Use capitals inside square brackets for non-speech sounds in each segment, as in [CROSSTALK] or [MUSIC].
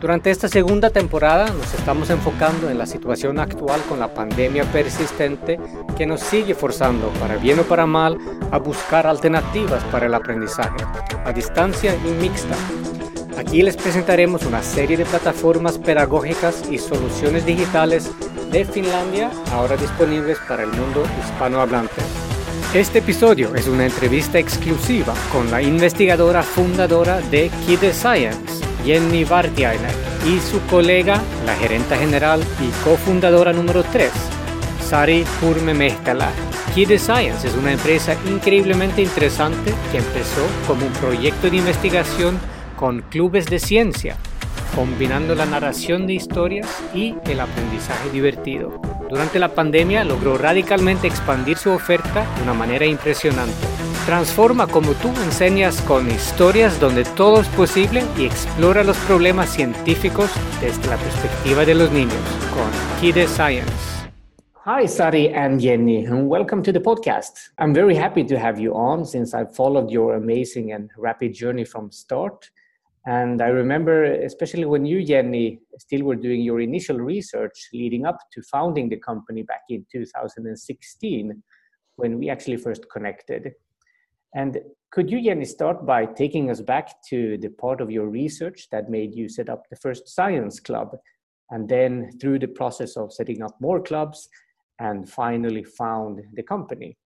durante esta segunda temporada nos estamos enfocando en la situación actual con la pandemia persistente que nos sigue forzando, para bien o para mal, a buscar alternativas para el aprendizaje, a distancia y mixta. Aquí les presentaremos una serie de plataformas pedagógicas y soluciones digitales de Finlandia ahora disponibles para el mundo hispanohablante. Este episodio es una entrevista exclusiva con la investigadora fundadora de Kid Science, Jenny Vartiainen, y su colega, la gerente general y cofundadora número 3, Sari Purme Mehtala. Kid Science es una empresa increíblemente interesante que empezó como un proyecto de investigación con clubes de ciencia, combinando la narración de historias y el aprendizaje divertido. Durante la pandemia logró radicalmente expandir su oferta de una manera impresionante Transforma como tú enseñas con historias donde todo es posible y explora los problemas científicos desde la perspectiva de los niños con Kide Science. Hi, Sari and Jenny, and welcome to the podcast. I'm very happy to have you on since I've followed your amazing and rapid journey from start. And I remember, especially when you, Jenny, still were doing your initial research leading up to founding the company back in 2016, when we actually first connected. And could you, Jenny, start by taking us back to the part of your research that made you set up the first science club, and then through the process of setting up more clubs, and finally found the company?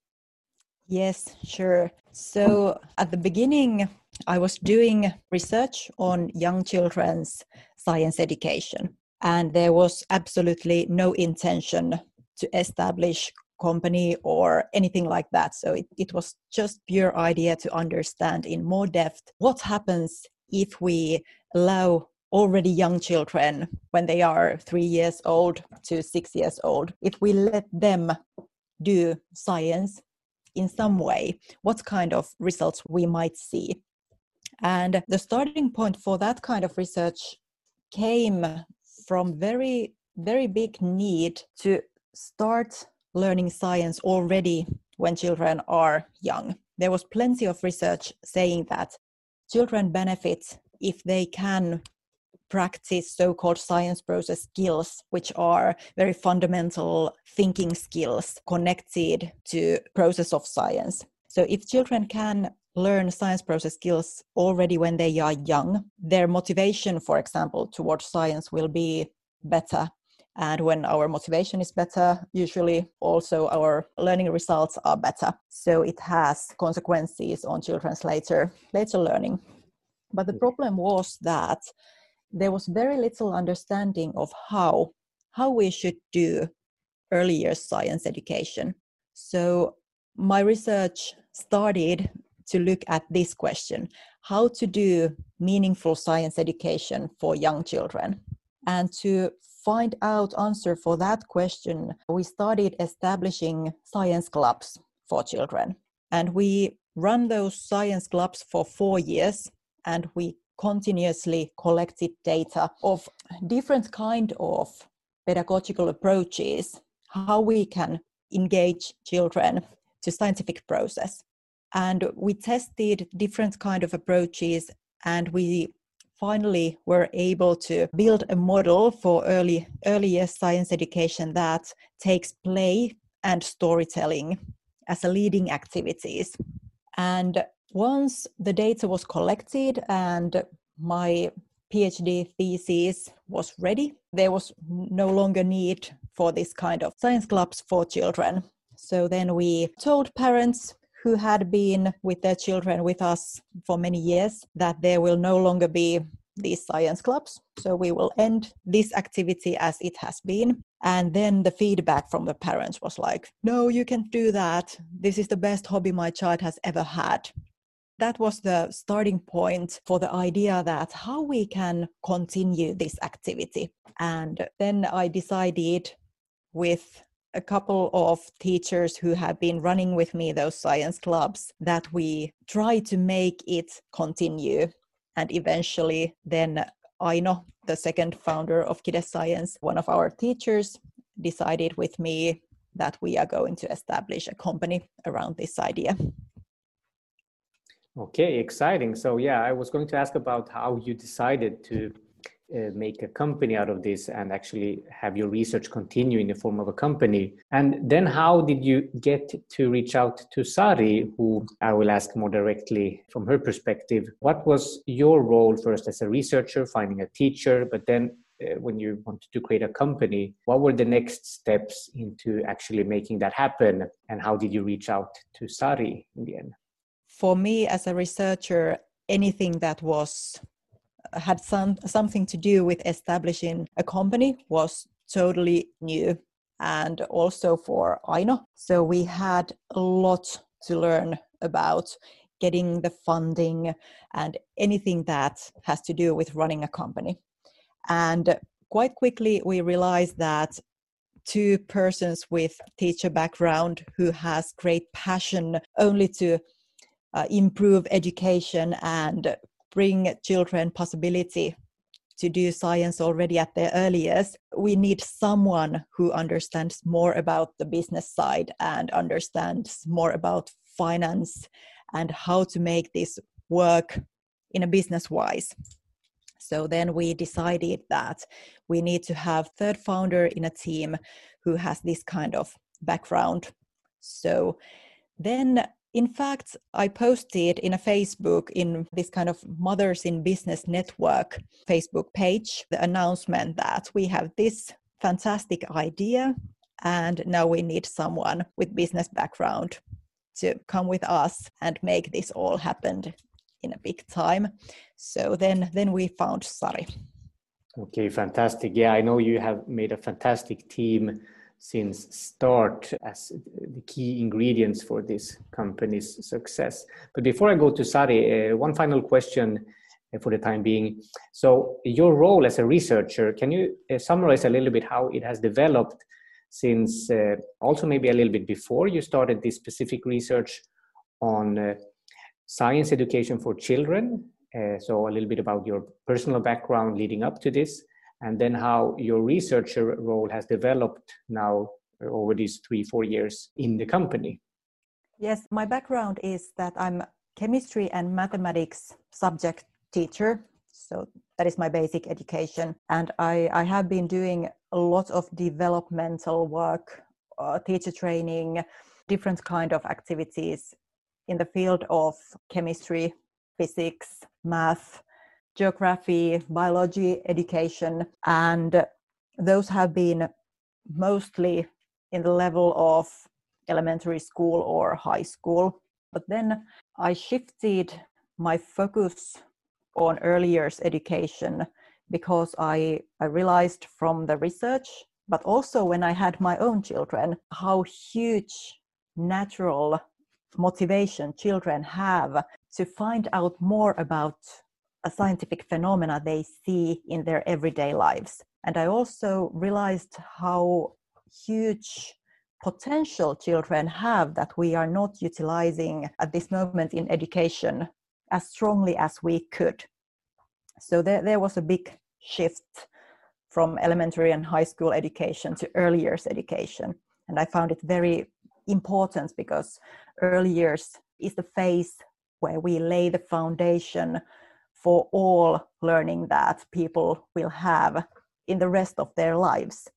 Yes, sure. So at the beginning, I was doing research on young children's science education, and there was absolutely no intention to establish company or anything like that. So it, it was just pure idea to understand in more depth what happens if we allow already young children when they are three years old to six years old if we let them do science in some way what kind of results we might see and the starting point for that kind of research came from very very big need to start learning science already when children are young. There was plenty of research saying that children benefit if they can practice so-called science process skills which are very fundamental thinking skills connected to process of science so if children can learn science process skills already when they are young their motivation for example towards science will be better and when our motivation is better usually also our learning results are better. So it has consequences on children's later later learning. But the problem was that there was very little understanding of how how we should do early years science education. So my research started to look at this question how to do meaningful science education for young children and to find out answer for that question, we started establishing science clubs for children. And we run those science clubs for four years and we continuously collected data of different kind of pedagogical approaches how we can engage children to scientific process and we tested different kind of approaches and we finally we were able to build a model for early earlier science education that takes play and storytelling as a leading activities. And once the data was collected and my phd thesis was ready there was no longer need for this kind of science clubs for children. So then we told parents who had been with their children with us for many years that there will no longer be these science clubs. So we will end this activity as it has been. And then the feedback from the parents was like, no, you can't do that. This is the best hobby my child has ever had. That was the starting point for the idea that how we can continue this activity. And then I decided with a couple of teachers who have been running with me those science clubs that we try to make it continue. And eventually, then Aino, the second founder of Kide Science, one of our teachers, decided with me that we are going to establish a company around this idea. Okay, exciting. So, yeah, I was going to ask about how you decided to uh, make a company out of this and actually have your research continue in the form of a company. And then, how did you get to reach out to Sari, who I will ask more directly from her perspective? What was your role first as a researcher, finding a teacher, but then uh, when you wanted to create a company, what were the next steps into actually making that happen? And how did you reach out to Sari in the end? For me, as a researcher, anything that was had some something to do with establishing a company was totally new and also for Aino. So we had a lot to learn about getting the funding and anything that has to do with running a company. And quite quickly, we realized that two persons with teacher background who has great passion only to uh, improve education and bring children possibility to do science already at their earliest we need someone who understands more about the business side and understands more about finance and how to make this work in a business wise so then we decided that we need to have third founder in a team who has this kind of background. So then in fact, I posted in a Facebook in this kind of Mothers in Business Network Facebook page the announcement that we have this fantastic idea and now we need someone with business background to come with us and make this all happen in a big time. So then then we found Sari. Okay, fantastic. Yeah, I know you have made a fantastic team since start as the key ingredients for this company's success. But before I go to Sari, uh, one final question uh, for the time being. So, your role as a researcher, can you uh, summarize a little bit how it has developed since uh, also maybe a little bit before you started this specific research on uh, science education for children. Uh, so, a little bit about your personal background leading up to this, and then how your researcher role has developed now over these three, four years in the company. Yes, my background is that I'm chemistry and mathematics subject teacher. So that is my basic education. And I, I have been doing a lot of developmental work, uh, teacher training, different kind of activities in the field of chemistry, physics, math, geography, biology, education, and those have been mostly in the level of elementary school or high school. But then I shifted my focus on early years education because I, I realized from the research, but also when I had my own children, how huge natural motivation children have to find out more about a scientific phenomena they see in their everyday lives. And I also realized how huge potential children have that we are not utilizing at this moment in education as strongly as we could. So there, there was a big shift from elementary and high school education to early years education. And I found it very important because early years is the phase where we lay the foundation for all learning that people will have in the rest of their lives.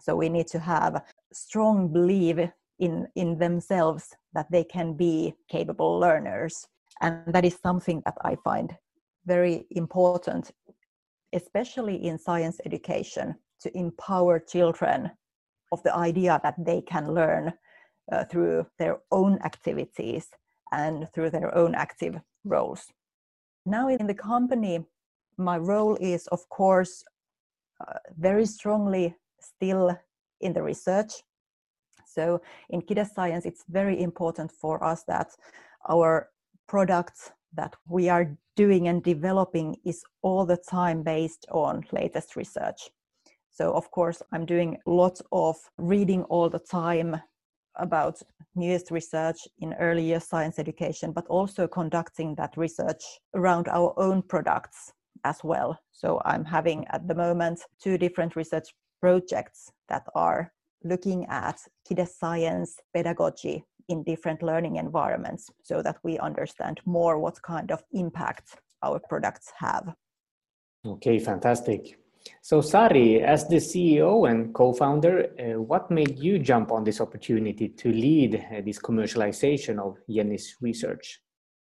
So we need to have strong belief in, in themselves that they can be capable learners. And that is something that I find very important, especially in science education, to empower children of the idea that they can learn uh, through their own activities and through their own active roles. Now, in the company, my role is, of course, uh, very strongly still in the research. So, in Kide Science, it's very important for us that our products that we are doing and developing is all the time based on latest research. So, of course, I'm doing lots of reading all the time about newest research in early science education, but also conducting that research around our own products as well. So, I'm having at the moment two different research projects that are looking at Kide science pedagogy in different learning environments so that we understand more what kind of impact our products have. Okay, fantastic. So, Sari, as the CEO and co founder, uh, what made you jump on this opportunity to lead uh, this commercialization of Jenny's research?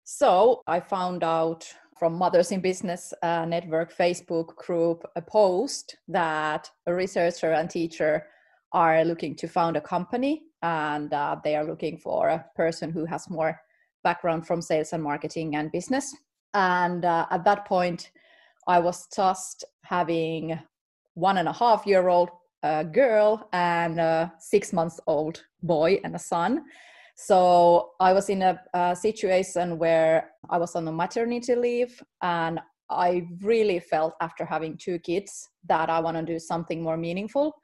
So, I found out from Mothers in Business uh, Network Facebook group a post that a researcher and teacher are looking to found a company and uh, they are looking for a person who has more background from sales and marketing and business. And uh, at that point, I was just having one and a half year old uh, girl and a six months old boy and a son. So I was in a, a situation where I was on a maternity leave and I really felt after having two kids that I want to do something more meaningful.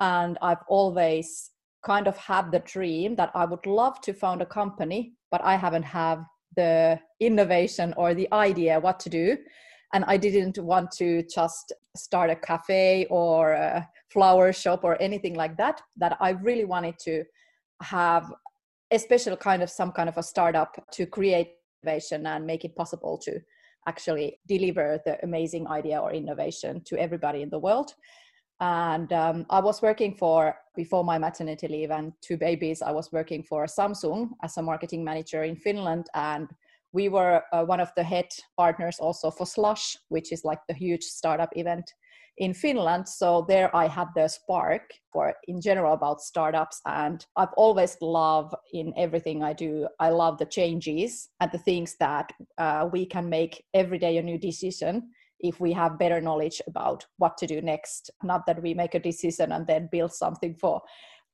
And I've always kind of had the dream that I would love to found a company, but I haven't have the innovation or the idea what to do and i didn't want to just start a cafe or a flower shop or anything like that that i really wanted to have a special kind of some kind of a startup to create innovation and make it possible to actually deliver the amazing idea or innovation to everybody in the world. And um, i was working for before my maternity leave and two babies i was working for samsung as a marketing manager in finland. And we were uh, one of the head partners also for Slush, which is like the huge startup event in Finland. So there I had the spark for in general about startups. And I've always loved in everything I do, I love the changes and the things that uh, we can make every day a new decision if we have better knowledge about what to do next. Not that we make a decision and then build something for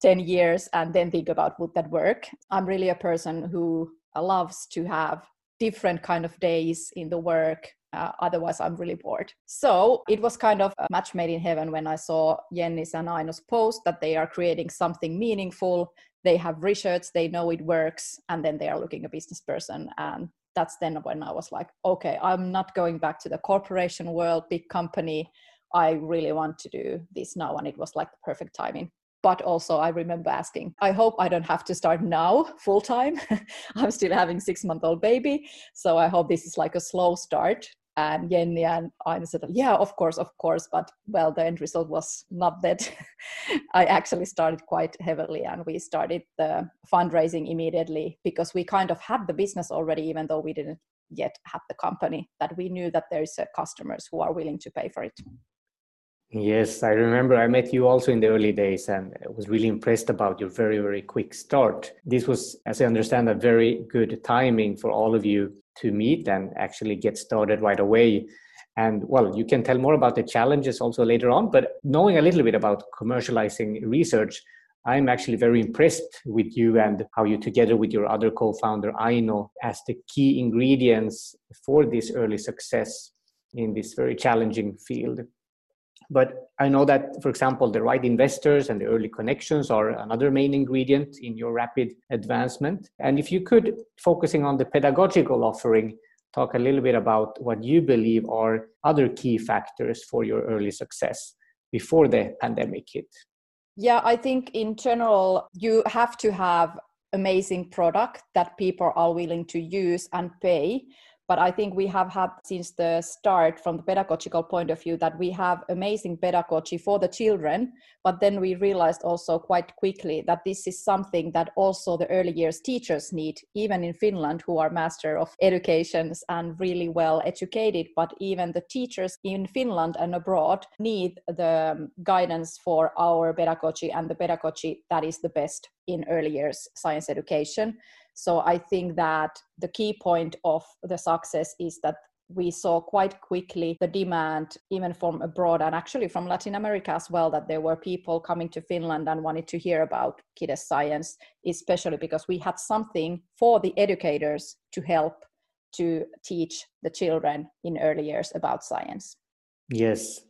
10 years and then think about would that work. I'm really a person who loves to have different kind of days in the work uh, otherwise i'm really bored. So it was kind of a match made in heaven when i saw jenny's and aino's post that they are creating something meaningful. They have research they know it works and then they are looking a business person. And that's then when i was like okay i'm not going back to the corporation world big company. I really want to do this now and it was like the perfect timing but also i remember asking i hope i don't have to start now full time [LAUGHS] i'm still having six month old baby so i hope this is like a slow start and Jenny and I said, yeah, of course, of course. But well, the end result was not that. [LAUGHS] I actually started quite heavily and we started the fundraising immediately because we kind of had the business already, even though we didn't yet have the company, that we knew that there's uh, customers who are willing to pay for it. Yes, I remember I met you also in the early days and I was really impressed about your very, very quick start. This was, as I understand, a very good timing for all of you to meet and actually get started right away. And well, you can tell more about the challenges also later on, but knowing a little bit about commercializing research, I'm actually very impressed with you and how you, together with your other co founder, Aino, as the key ingredients for this early success in this very challenging field. But I know that, for example, the right investors and the early connections are another main ingredient in your rapid advancement. And if you could, focusing on the pedagogical offering, talk a little bit about what you believe are other key factors for your early success before the pandemic hit. Yeah, I think in general, you have to have amazing product that people are willing to use and pay but i think we have had since the start from the pedagogical point of view that we have amazing pedagogy for the children. But then we realized also quite quickly that this is something that also the early years teachers need even in finland who are master of educations and really well educated. But even the teachers in finland and abroad need the um, guidance for our pedagogy and the pedagogy that is the best in early years science education so I think that the key point of the success is that we saw quite quickly the demand, even from abroad and actually from Latin America as well, that there were people coming to Finland and wanted to hear about Kide science, especially because we had something for the educators to help to teach the children in early years about science. Yes.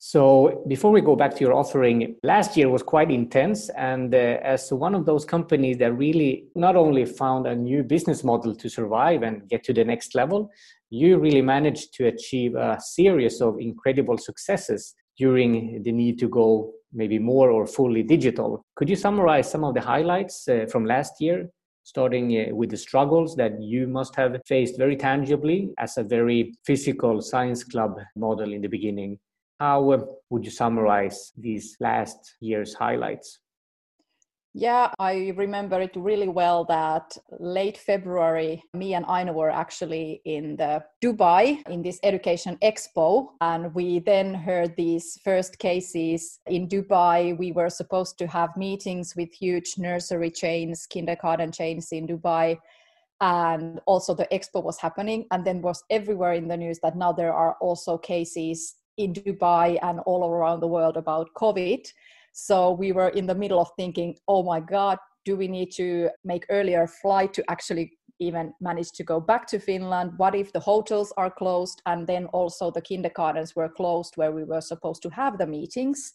So, before we go back to your offering, last year was quite intense. And uh, as one of those companies that really not only found a new business model to survive and get to the next level, you really managed to achieve a series of incredible successes during the need to go maybe more or fully digital. Could you summarize some of the highlights uh, from last year, starting uh, with the struggles that you must have faced very tangibly as a very physical science club model in the beginning? How would you summarize these last year's highlights? Yeah, I remember it really well that late February, me and Aino were actually in the Dubai in this education expo. And we then heard these first cases in Dubai. We were supposed to have meetings with huge nursery chains, kindergarten chains in Dubai. And also the expo was happening. And then was everywhere in the news that now there are also cases in Dubai and all around the world about COVID. So we were in the middle of thinking, oh my God, do we need to make earlier flight to actually even manage to go back to Finland? What if the hotels are closed and then also the kindergartens were closed where we were supposed to have the meetings?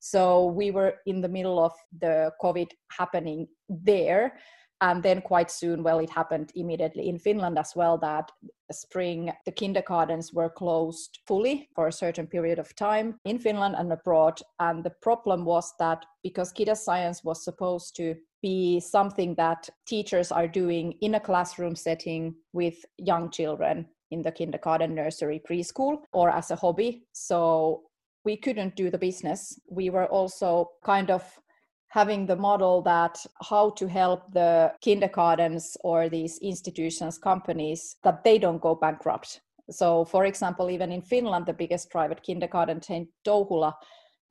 So we were in the middle of the COVID happening there and then quite soon well it happened immediately in finland as well that spring the kindergartens were closed fully for a certain period of time in finland and abroad. And the problem was that because Kide science was supposed to be something that teachers are doing in a classroom setting with young children in the kindergarten nursery preschool or as a hobby. So we couldn't do the business. We were also kind of having the model that how to help the kindergartens or these institutions companies that they don't go bankrupt so for example even in finland the biggest private kindergarten chain touhula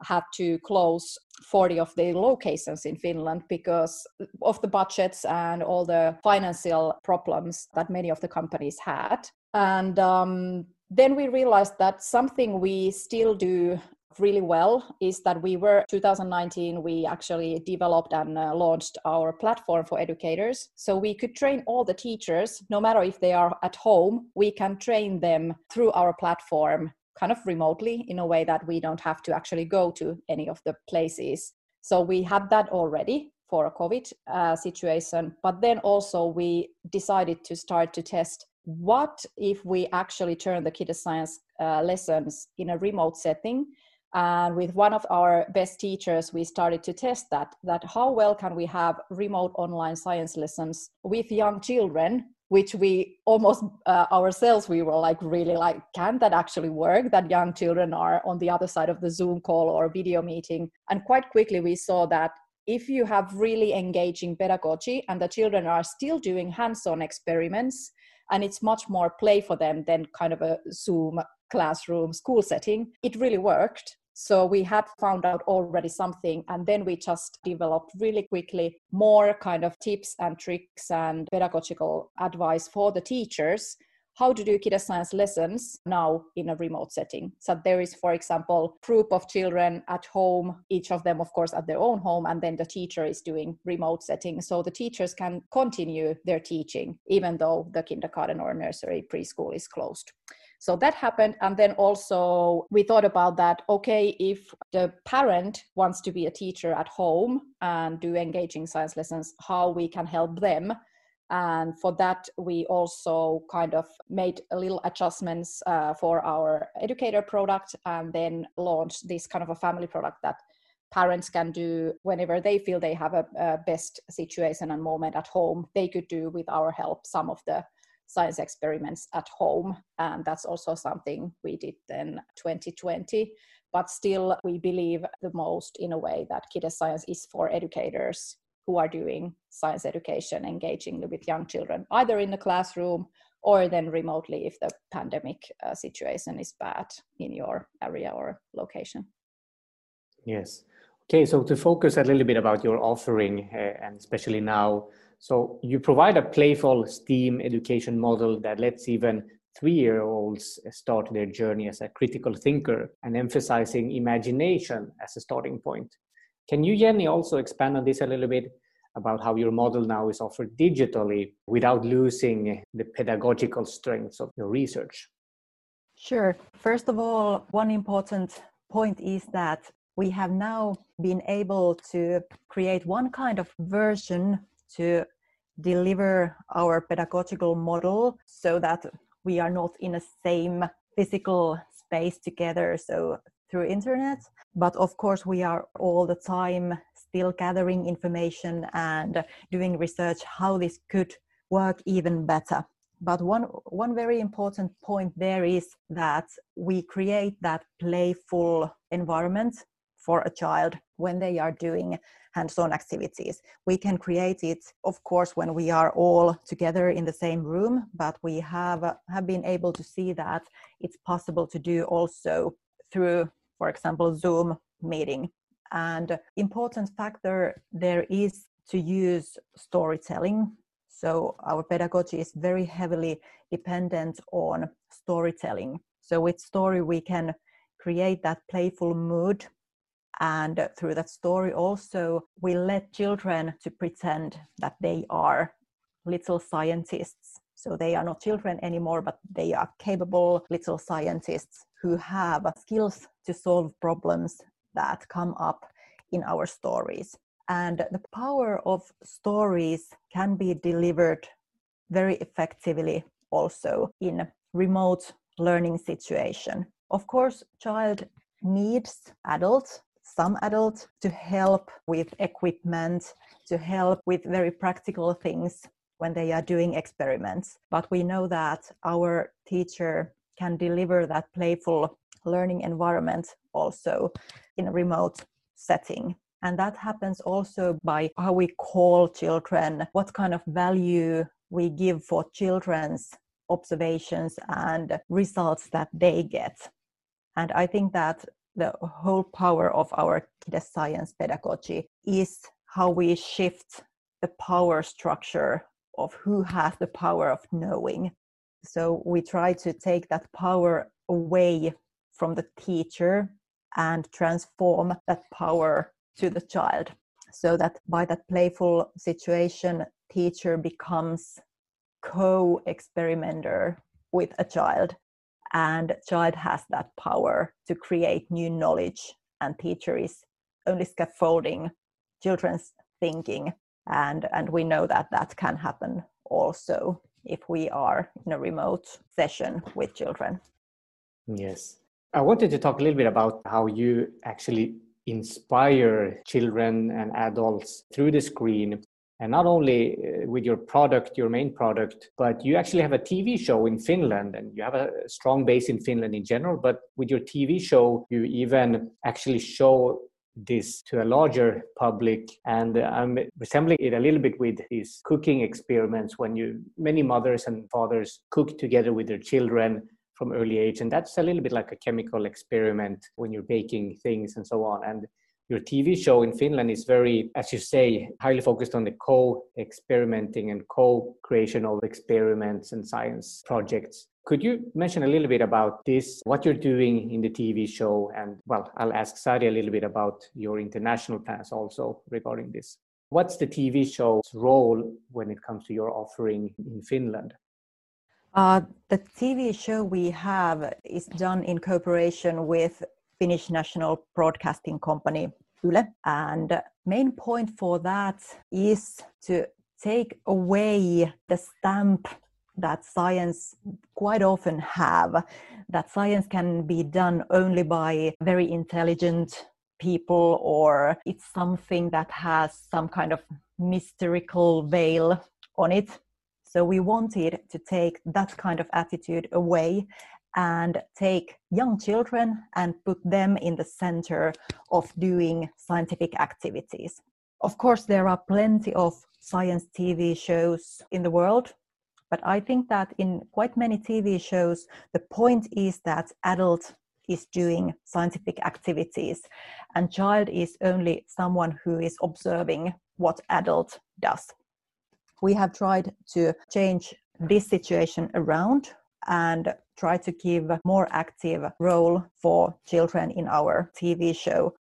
had to close 40 of their locations in Finland because of the budgets and all the financial problems that many of the companies had. And um, then we realized that something we still do really well is that we were 2019 we actually developed and uh, launched our platform for educators. So we could train all the teachers no matter if they are at home we can train them through our platform kind of remotely in a way that we don't have to actually go to any of the places. So we had that already for a covid uh, situation but then also we decided to start to test what if we actually turn the Kide science uh, lessons in a remote setting and with one of our best teachers we started to test that that how well can we have remote online science lessons with young children which we almost uh, ourselves we were like really like can that actually work that young children are on the other side of the zoom call or video meeting? And quite quickly we saw that if you have really engaging pedagogy and the children are still doing hands-on experiments and it's much more play for them than kind of a zoom classroom school setting it really worked so we had found out already something, and then we just developed really quickly more kind of tips and tricks and pedagogical advice for the teachers how to do Kide science lessons now in a remote setting. So there is, for example, group of children at home, each of them, of course, at their own home, and then the teacher is doing remote setting. So the teachers can continue their teaching, even though the kindergarten or nursery preschool is closed. So that happened. And then also we thought about that okay, if the parent wants to be a teacher at home and do engaging science lessons, how we can help them. And for that, we also kind of made a little adjustments uh, for our educator product and then launched this kind of a family product that parents can do whenever they feel they have a, a, best situation and moment at home they could do with our help some of the science experiments at home. And that's also something we did then 2020. But still, we believe the most in a way that Kide Science is for educators who are doing science education, engaging with young children, either in the classroom or then remotely if the pandemic uh, situation is bad in your area or location. Yes. Okay, so to focus a little bit about your offering, uh, and especially now so you provide a playful STEAM education model that lets even three-year-olds start their journey as a critical thinker and emphasizing imagination as a starting point. Can you, Jenny, also expand on this a little bit about how your model now is offered digitally without losing the pedagogical strengths of your research? Sure. First of all, one important point is that we have now been able to create one kind of version to deliver our pedagogical model so that we are not in the same physical space together so through internet. But of course we are all the time still gathering information and doing research how this could work even better. But one one very important point there is that we create that playful environment for a child when they are doing hands-on activities. We can create it of course when we are all together in the same room but we have have been able to see that it's possible to do also through for example zoom meeting. And important factor there is to use storytelling. So our pedagogy is very heavily dependent on storytelling. So with story we can create that playful mood and through that story also we let children to pretend that they are little scientists. So they are not children anymore but they are capable little scientists who have skills to solve problems that come up in our stories. And the power of stories can be delivered very effectively also in remote learning situation. Of course child needs adults some adults to help with equipment, to help with very practical things when they are doing experiments. But we know that our teacher can deliver that playful learning environment also in a remote setting. And that happens also by how we call children, what kind of value we give for children's observations and results that they get. And I think that the whole power of our science pedagogy is how we shift the power structure of who has the power of knowing. So we try to take that power away from the teacher and transform that power to the child so that by that playful situation teacher becomes co-experimenter with a child and child has that power to create new knowledge and teacher is only scaffolding children's thinking. And and we know that that can happen also if we are in a remote session with children. Yes. I wanted to talk a little bit about how you actually inspire children and adults through the screen and not only uh, with your product your main product but you actually have a tv show in finland and you have a strong base in finland in general but with your tv show you even actually show this to a larger public. And i'm resembling it a little bit with these cooking experiments when you many mothers and fathers cook together with their children from early age and that's a little bit like a chemical experiment when you're baking things and so on. And your TV show in Finland is very, as you say, highly focused on the co experimenting and co creation of experiments and science projects. Could you mention a little bit about this, what you're doing in the TV show? And well, I'll ask Sari a little bit about your international plans also regarding this. What's the TV show's role when it comes to your offering in Finland? Uh, the TV show we have is done in cooperation with Finnish national broadcasting company Yle. And main point for that is to take away the stamp that science quite often have that science can be done only by very intelligent people or it's something that has some kind of mystical veil on it so we wanted to take that kind of attitude away and take young children and put them in the center of doing scientific activities. Of course, there are plenty of science TV shows in the world, but I think that in quite many TV shows, the point is that adult is doing scientific activities and child is only someone who is observing what adult does. We have tried to change this situation around and try to give a more active role for children in our TV show.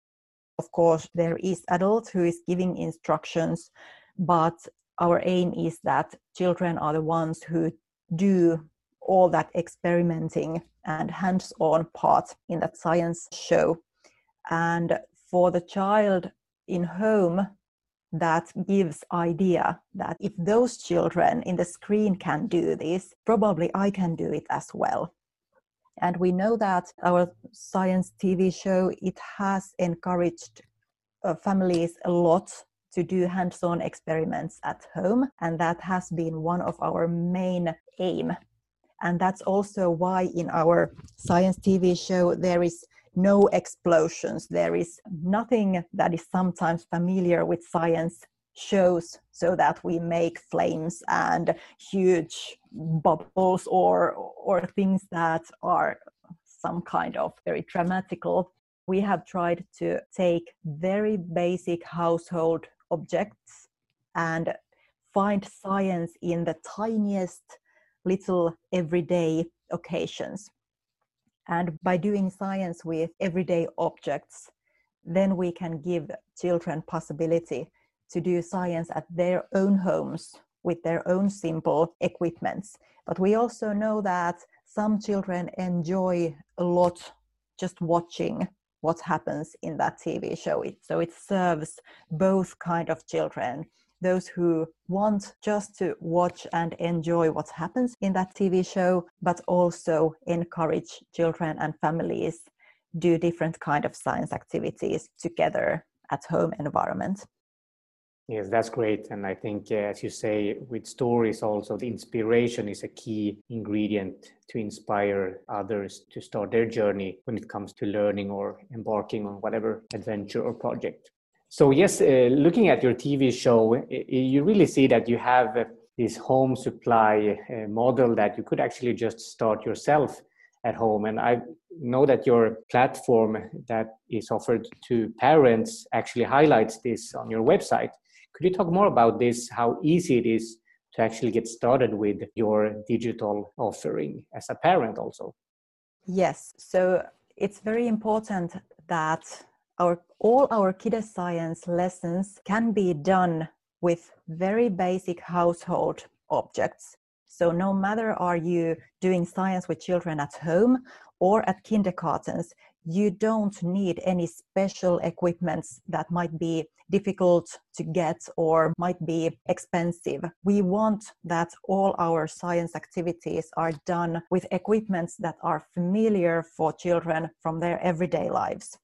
Of course, there is adult who is giving instructions, but our aim is that children are the ones who do all that experimenting and hands-on part in that science show And for the child in home, that gives idea that if those children in the screen can do this probably i can do it as well. And we know that our science tv show it has encouraged uh, families a lot to do hands-on experiments at home and that has been one of our main aim. And that's also why in our science tv show there is no explosions. There is nothing that is sometimes familiar with science shows so that we make flames and huge bubbles or or things that are some kind of very dramatical we have tried to take very basic household objects and find science in the tiniest little everyday occasions and by doing science with everyday objects, then we can give children possibility to do science at their own homes with their own simple equipments. But we also know that some children enjoy a lot just watching what happens in that TV show. So it serves both kind of children those who want just to watch and enjoy what happens in that TV show, but also encourage children and families do different kind of science activities together at home environment. Yes, that's great. And I think, uh, as you say, with stories, also the inspiration is a key ingredient to inspire others to start their journey when it comes to learning or embarking on whatever adventure or project. So yes, uh, looking at your TV show, you really see that you have uh, this home supply uh, model that you could actually just start yourself at home. And I know that your platform that is offered to parents actually highlights this on your website. Could you talk more about this, how easy it is to actually get started with your digital offering as a parent also? Yes, so it's very important that our all our kids science lessons can be done with very basic household objects so no matter are you doing science with children at home or at kindergartens you don't need any special equipments that might be difficult to get or might be expensive. We want that all our science activities are done with equipments that are familiar for children from their everyday lives.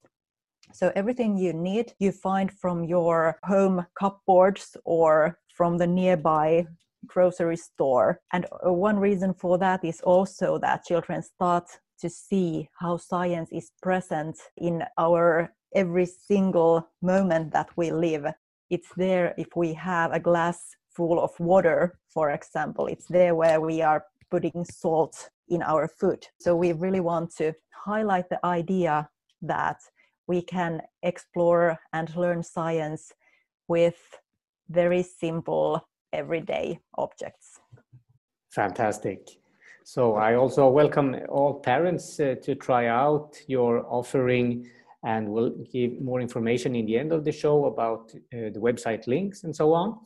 So everything you need, you find from your home cupboards or from the nearby grocery store. And uh, one reason for that is also that children start to see how science is present in our every single moment that we live. It's there if we have a glass full of water, for example, it's there where we are putting salt in our food. So we really want to highlight the idea that we can explore and learn science with very simple everyday objects. Fantastic. So I also welcome all parents uh, to try out your offering and we'll give more information in the end of the show about uh, the website links and so on.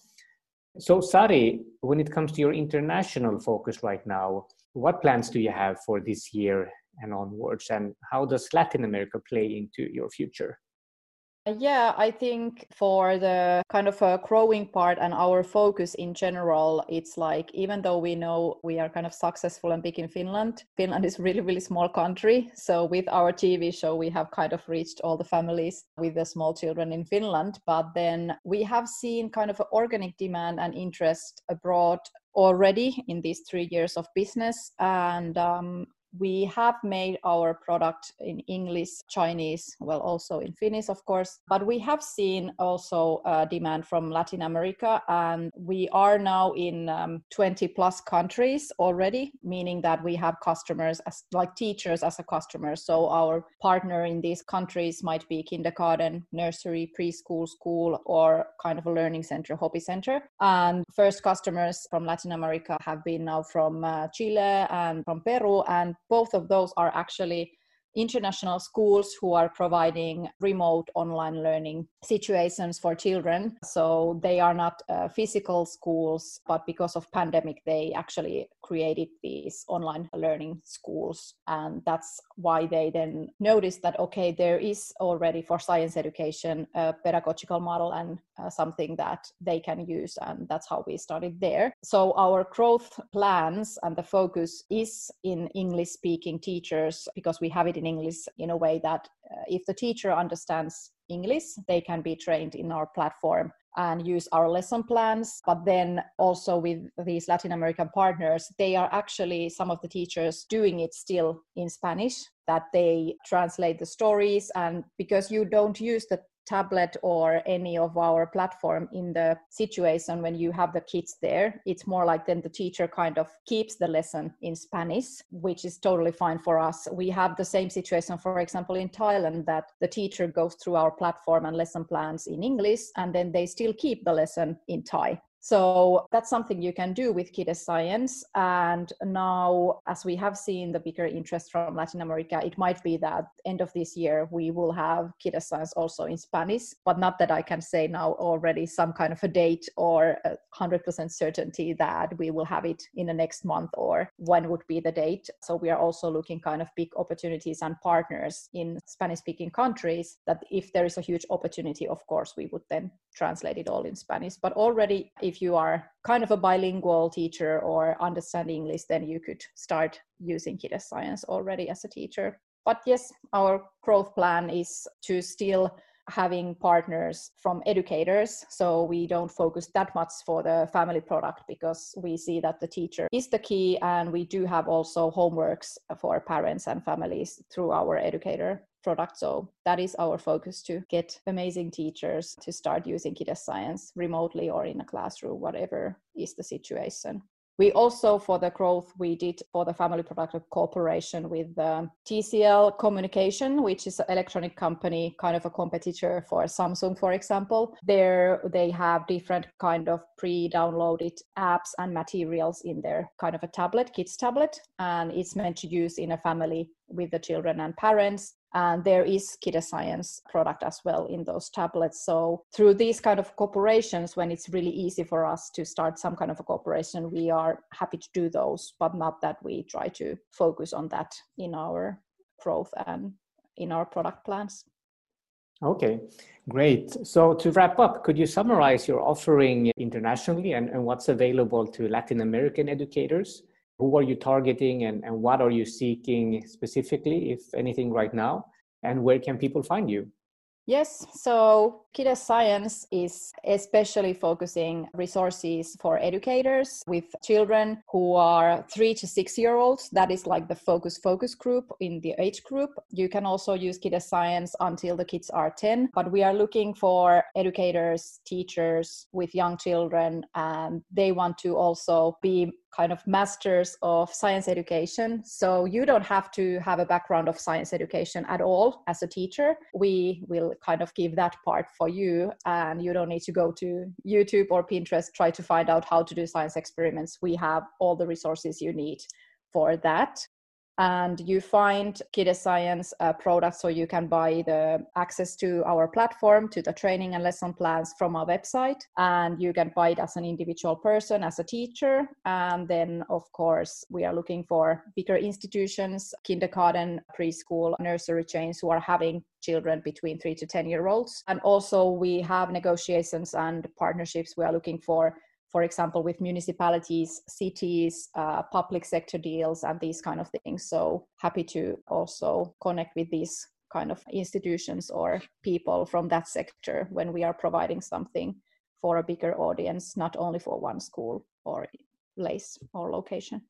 So Sari, when it comes to your international focus right now, what plans do you have for this year and onwards and how does latin america play into your future yeah, I think for the kind of a growing part and our focus in general, it's like even though we know we are kind of successful and big in Finland, Finland is really, really small country. So with our TV show, we have kind of reached all the families with the small children in Finland. But then we have seen kind of organic demand and interest abroad already in these three years of business. And um, we have made our product in English, Chinese, well, also in Finnish, of course. But we have seen also uh, demand from Latin America, and we are now in um, 20 plus countries already, meaning that we have customers as like teachers as a customer. So our partner in these countries might be kindergarten, nursery, preschool, school, or kind of a learning center, hobby center. And first customers from Latin America have been now from uh, Chile and from Peru, and both of those are actually international schools who are providing remote online learning situations for children. So they are not uh, physical schools, but because of pandemic, they actually created these online learning schools. And that's why they then noticed that, okay, there is already for science education a pedagogical model and uh, something that they can use. And that's how we started there. So our growth plans and the focus is in English speaking teachers because we have it in English in a way that uh, if the teacher understands English, they can be trained in our platform and use our lesson plans. But then also with these Latin American partners, they are actually some of the teachers doing it still in Spanish, that they translate the stories. And because you don't use the tablet or any of our platform in the situation when you have the kids there. It's more like then the teacher kind of keeps the lesson in spanish which is totally fine for us. We have the same situation for example in thailand that the teacher goes through our platform and lesson plans in english and then they still keep the lesson in thai so that's something you can do with Kide Science. And now, as we have seen the bigger interest from Latin America, it might be that end of this year we will have Kide Science also in Spanish, but not that I can say now already some kind of a date or a 100% certainty that we will have it in the next month or when would be the date. So we are also looking kind of big opportunities and partners in Spanish speaking countries that if there is a huge opportunity, of course, we would then translate it all in Spanish. But already, if you are kind of a bilingual teacher or understand English, then you could start using Kide Science already as a teacher. But yes, our growth plan is to still having partners from educators so we don't focus that much for the family product because we see that the teacher is the key and we do have also homeworks for parents and families through our educator product. So that is our focus to get amazing teachers to start using Kide Science remotely or in a classroom, whatever is the situation. We also, for the growth, we did for the family product of cooperation with um, TCL Communication, which is an electronic company, kind of a competitor for Samsung, for example. There, they have different kind of pre-downloaded apps and materials in their kind of a tablet, kids tablet, and it's meant to use in a family with the children and parents and there is Science product as well in those tablets. So through these kind of corporations, when it's really easy for us to start some kind of a cooperation, we are happy to do those, but not that we try to focus on that in our growth and in our product plans. Okay, great. So to wrap up, could you summarize your offering internationally and, and what's available to Latin American educators? Who are you targeting and, and what are you seeking specifically, if anything, right now? And where can people find you? Yes, so Kide Science is especially focusing resources for educators with children who are three to six year olds. That is like the focus focus group in the age group. You can also use Kide Science until the kids are 10, but we are looking for educators, teachers with young children, and they want to also be kind of masters of science education. So you don't have to have a background of science education at all as a teacher. We will kind of give that part for you, and you don't need to go to YouTube or Pinterest, try to find out how to do science experiments. We have all the resources you need for that and you find Kide Science uh, products so you can buy the access to our platform to the training and lesson plans from our website and you can buy it as an individual person as a teacher. And then of course we are looking for bigger institutions kindergarten preschool nursery chains who are having children between 3 to 10 year olds. And also we have negotiations and partnerships we are looking for for example, with municipalities, cities, uh, public sector deals, and these kind of things. So happy to also connect with these kind of institutions or people from that sector when we are providing something for a bigger audience, not only for one school or place or location.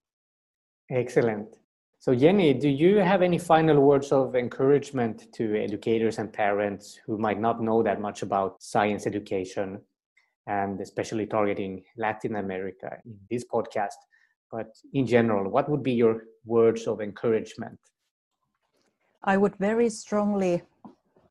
Excellent. So, Jenny, do you have any final words of encouragement to educators and parents who might not know that much about science education and especially targeting Latin America in mm. this podcast. But in general, what would be your words of encouragement? I would very strongly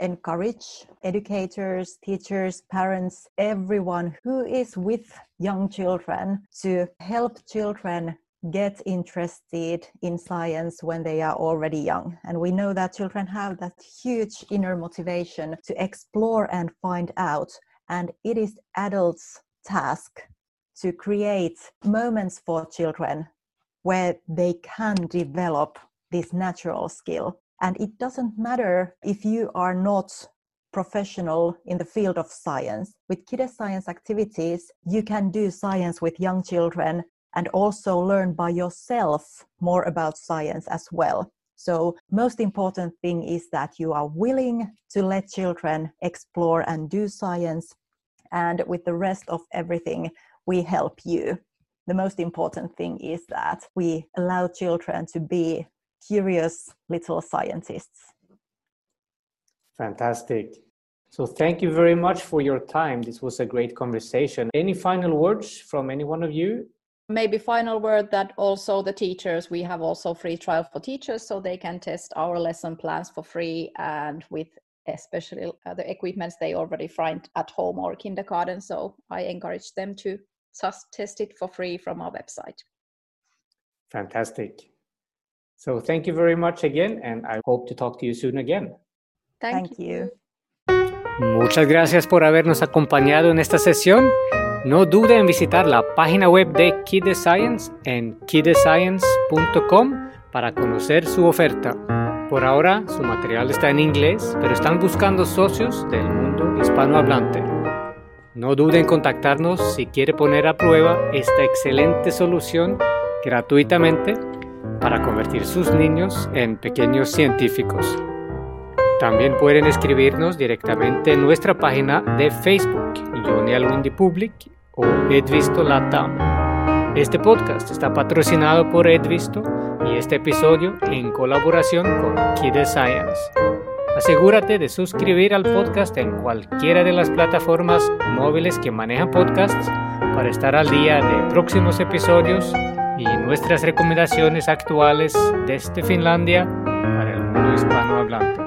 encourage educators, teachers, parents, everyone who is with young children to help children get interested in science when they are already young. And we know that children have that huge inner motivation to explore and find out. And it is adults' task to create moments for children where they can develop this natural skill. And it doesn't matter if you are not professional in the field of science. With Kide Science activities, you can do science with young children and also learn by yourself more about science as well. So, most important thing is that you are willing to let children explore and do science. And with the rest of everything, we help you. The most important thing is that we allow children to be curious little scientists. Fantastic. So, thank you very much for your time. This was a great conversation. Any final words from any one of you? Maybe final word that also the teachers we have also free trial for teachers so they can test our lesson plans for free and with especially uh, the equipments they already find at home or kindergarten. So i encourage them to just test it for free from our website. Fantastic. So thank you very much again and i hope to talk to you soon again. Thank, thank you. you. Muchas gracias por habernos acompañado en esta sesión No dude en visitar la página web de Kid Science en kidscience.com para conocer su oferta. Por ahora, su material está en inglés, pero están buscando socios del mundo hispanohablante. No dude en contactarnos si quiere poner a prueba esta excelente solución gratuitamente para convertir sus niños en pequeños científicos. También pueden escribirnos directamente en nuestra página de Facebook, Johnny Alwindy Public o Edvisto Latam. Este podcast está patrocinado por Edvisto y este episodio en colaboración con Kid Science. Asegúrate de suscribir al podcast en cualquiera de las plataformas móviles que manejan podcasts para estar al día de próximos episodios y nuestras recomendaciones actuales desde Finlandia para el mundo hispanohablante.